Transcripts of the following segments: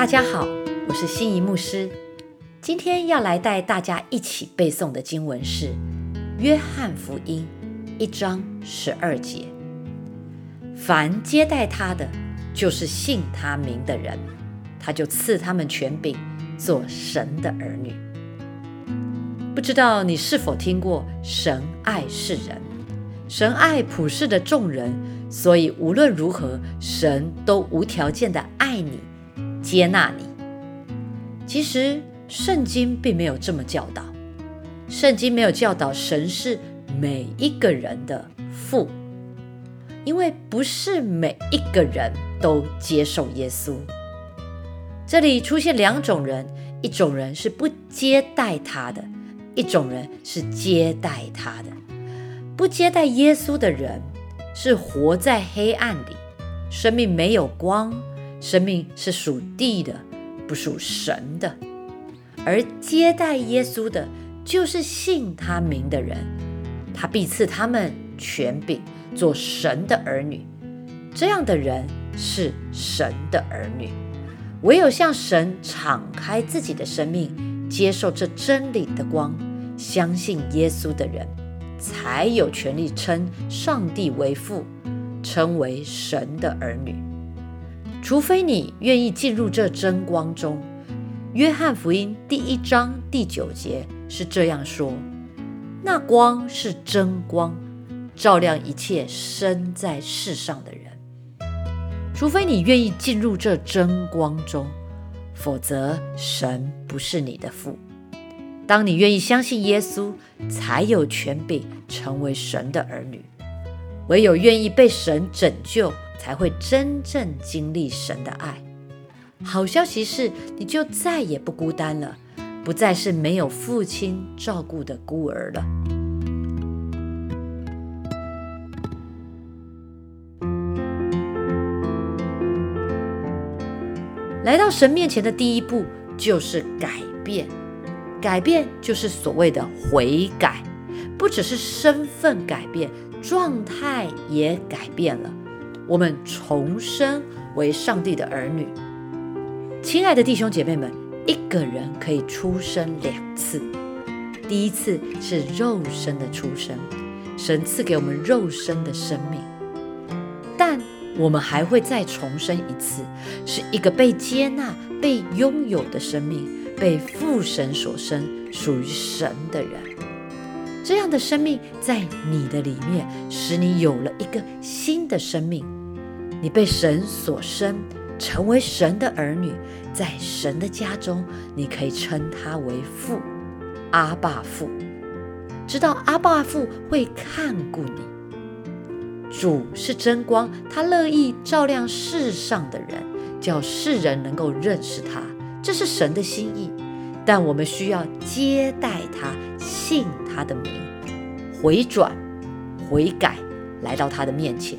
大家好，我是心仪牧师。今天要来带大家一起背诵的经文是《约翰福音》一章十二节：“凡接待他的，就是信他名的人，他就赐他们权柄，做神的儿女。”不知道你是否听过“神爱世人，神爱普世的众人”，所以无论如何，神都无条件的爱你。接纳你。其实圣经并没有这么教导，圣经没有教导神是每一个人的父，因为不是每一个人都接受耶稣。这里出现两种人，一种人是不接待他的，一种人是接待他的。不接待耶稣的人是活在黑暗里，生命没有光。生命是属地的，不属神的；而接待耶稣的，就是信他名的人，他必赐他们权柄，做神的儿女。这样的人是神的儿女。唯有向神敞开自己的生命，接受这真理的光，相信耶稣的人，才有权利称上帝为父，称为神的儿女。除非你愿意进入这真光中，约翰福音第一章第九节是这样说：“那光是真光，照亮一切生在世上的人。”除非你愿意进入这真光中，否则神不是你的父。当你愿意相信耶稣，才有权柄成为神的儿女。唯有愿意被神拯救。才会真正经历神的爱。好消息是，你就再也不孤单了，不再是没有父亲照顾的孤儿了。来到神面前的第一步就是改变，改变就是所谓的悔改，不只是身份改变，状态也改变了。我们重生为上帝的儿女，亲爱的弟兄姐妹们，一个人可以出生两次。第一次是肉身的出生，神赐给我们肉身的生命，但我们还会再重生一次，是一个被接纳、被拥有的生命，被父神所生，属于神的人。这样的生命在你的里面，使你有了一个新的生命。你被神所生，成为神的儿女，在神的家中，你可以称他为父，阿爸父。知道阿爸父会看顾你。主是真光，他乐意照亮世上的人，叫世人能够认识他，这是神的心意。但我们需要接待他，信他的名，回转、悔改，来到他的面前。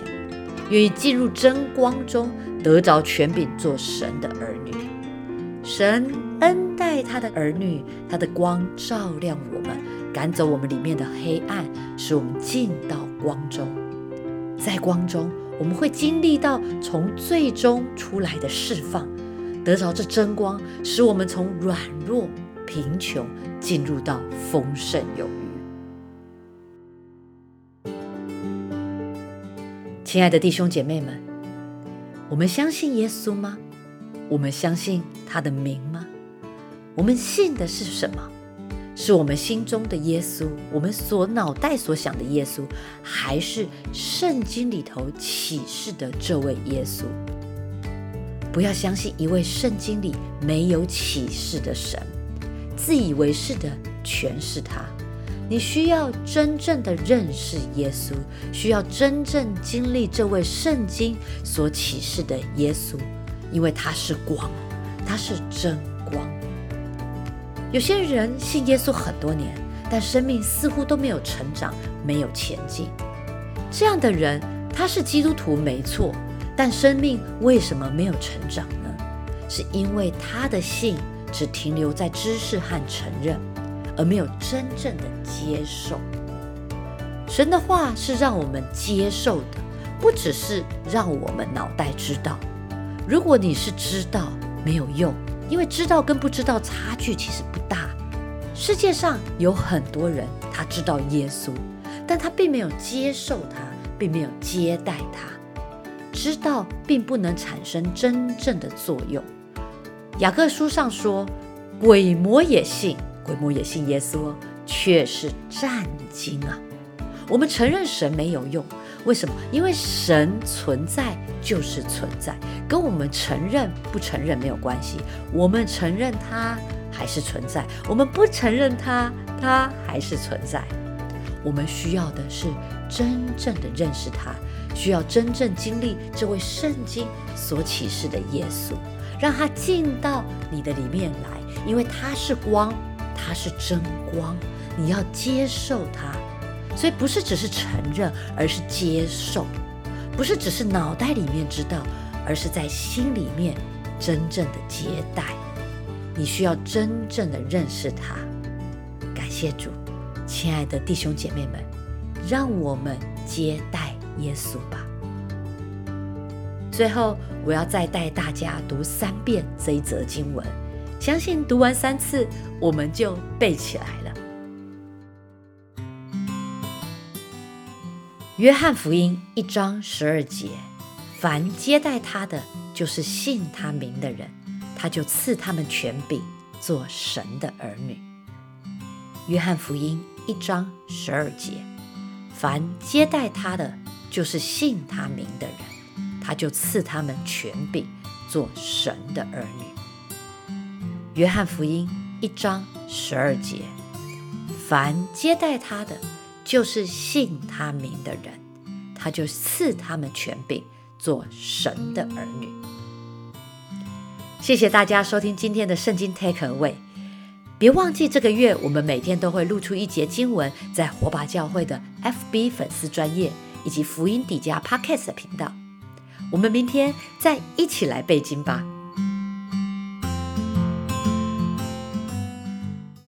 愿意进入真光中，得着权柄，做神的儿女。神恩待他的儿女，他的光照亮我们，赶走我们里面的黑暗，使我们进到光中。在光中，我们会经历到从最终出来的释放，得着这真光，使我们从软弱、贫穷进入到丰盛有余。亲爱的弟兄姐妹们，我们相信耶稣吗？我们相信他的名吗？我们信的是什么？是我们心中的耶稣，我们所脑袋所想的耶稣，还是圣经里头启示的这位耶稣？不要相信一位圣经里没有启示的神，自以为是的诠释他。你需要真正的认识耶稣，需要真正经历这位圣经所启示的耶稣，因为他是光，他是真光。有些人信耶稣很多年，但生命似乎都没有成长，没有前进。这样的人，他是基督徒没错，但生命为什么没有成长呢？是因为他的信只停留在知识和承认。而没有真正的接受神的话，是让我们接受的，不只是让我们脑袋知道。如果你是知道，没有用，因为知道跟不知道差距其实不大。世界上有很多人，他知道耶稣，但他并没有接受他，并没有接待他。知道并不能产生真正的作用。雅各书上说，鬼魔也信，鬼魔也信耶稣，却是战惊啊！我们承认神没有用，为什么？因为神存在就是存在，跟我们承认不承认没有关系。我们承认他还是存在，我们不承认他，他还是存在。我们需要的是真正的认识他，需要真正经历这位圣经所启示的耶稣。让他进到你的里面来，因为他是光，他是真光，你要接受他。所以不是只是承认，而是接受；不是只是脑袋里面知道，而是在心里面真正的接待。你需要真正的认识他。感谢主，亲爱的弟兄姐妹们，让我们接待耶稣吧。最后，我要再带大家读三遍这一则经文，相信读完三次，我们就背起来了。约翰福音一章十二节：凡接待他的，就是信他名的人，他就赐他们权柄，做神的儿女。约翰福音一章十二节：凡接待他的，就是信他名的人。他就赐他们权柄，做神的儿女。约翰福音一章十二节：凡接待他的，就是信他名的人，他就赐他们权柄，做神的儿女。谢谢大家收听今天的圣经 Take Away。别忘记这个月我们每天都会录出一节经文，在火把教会的 FB 粉丝专业以及福音底家 Podcast 频道。我们明天再一起来背经吧。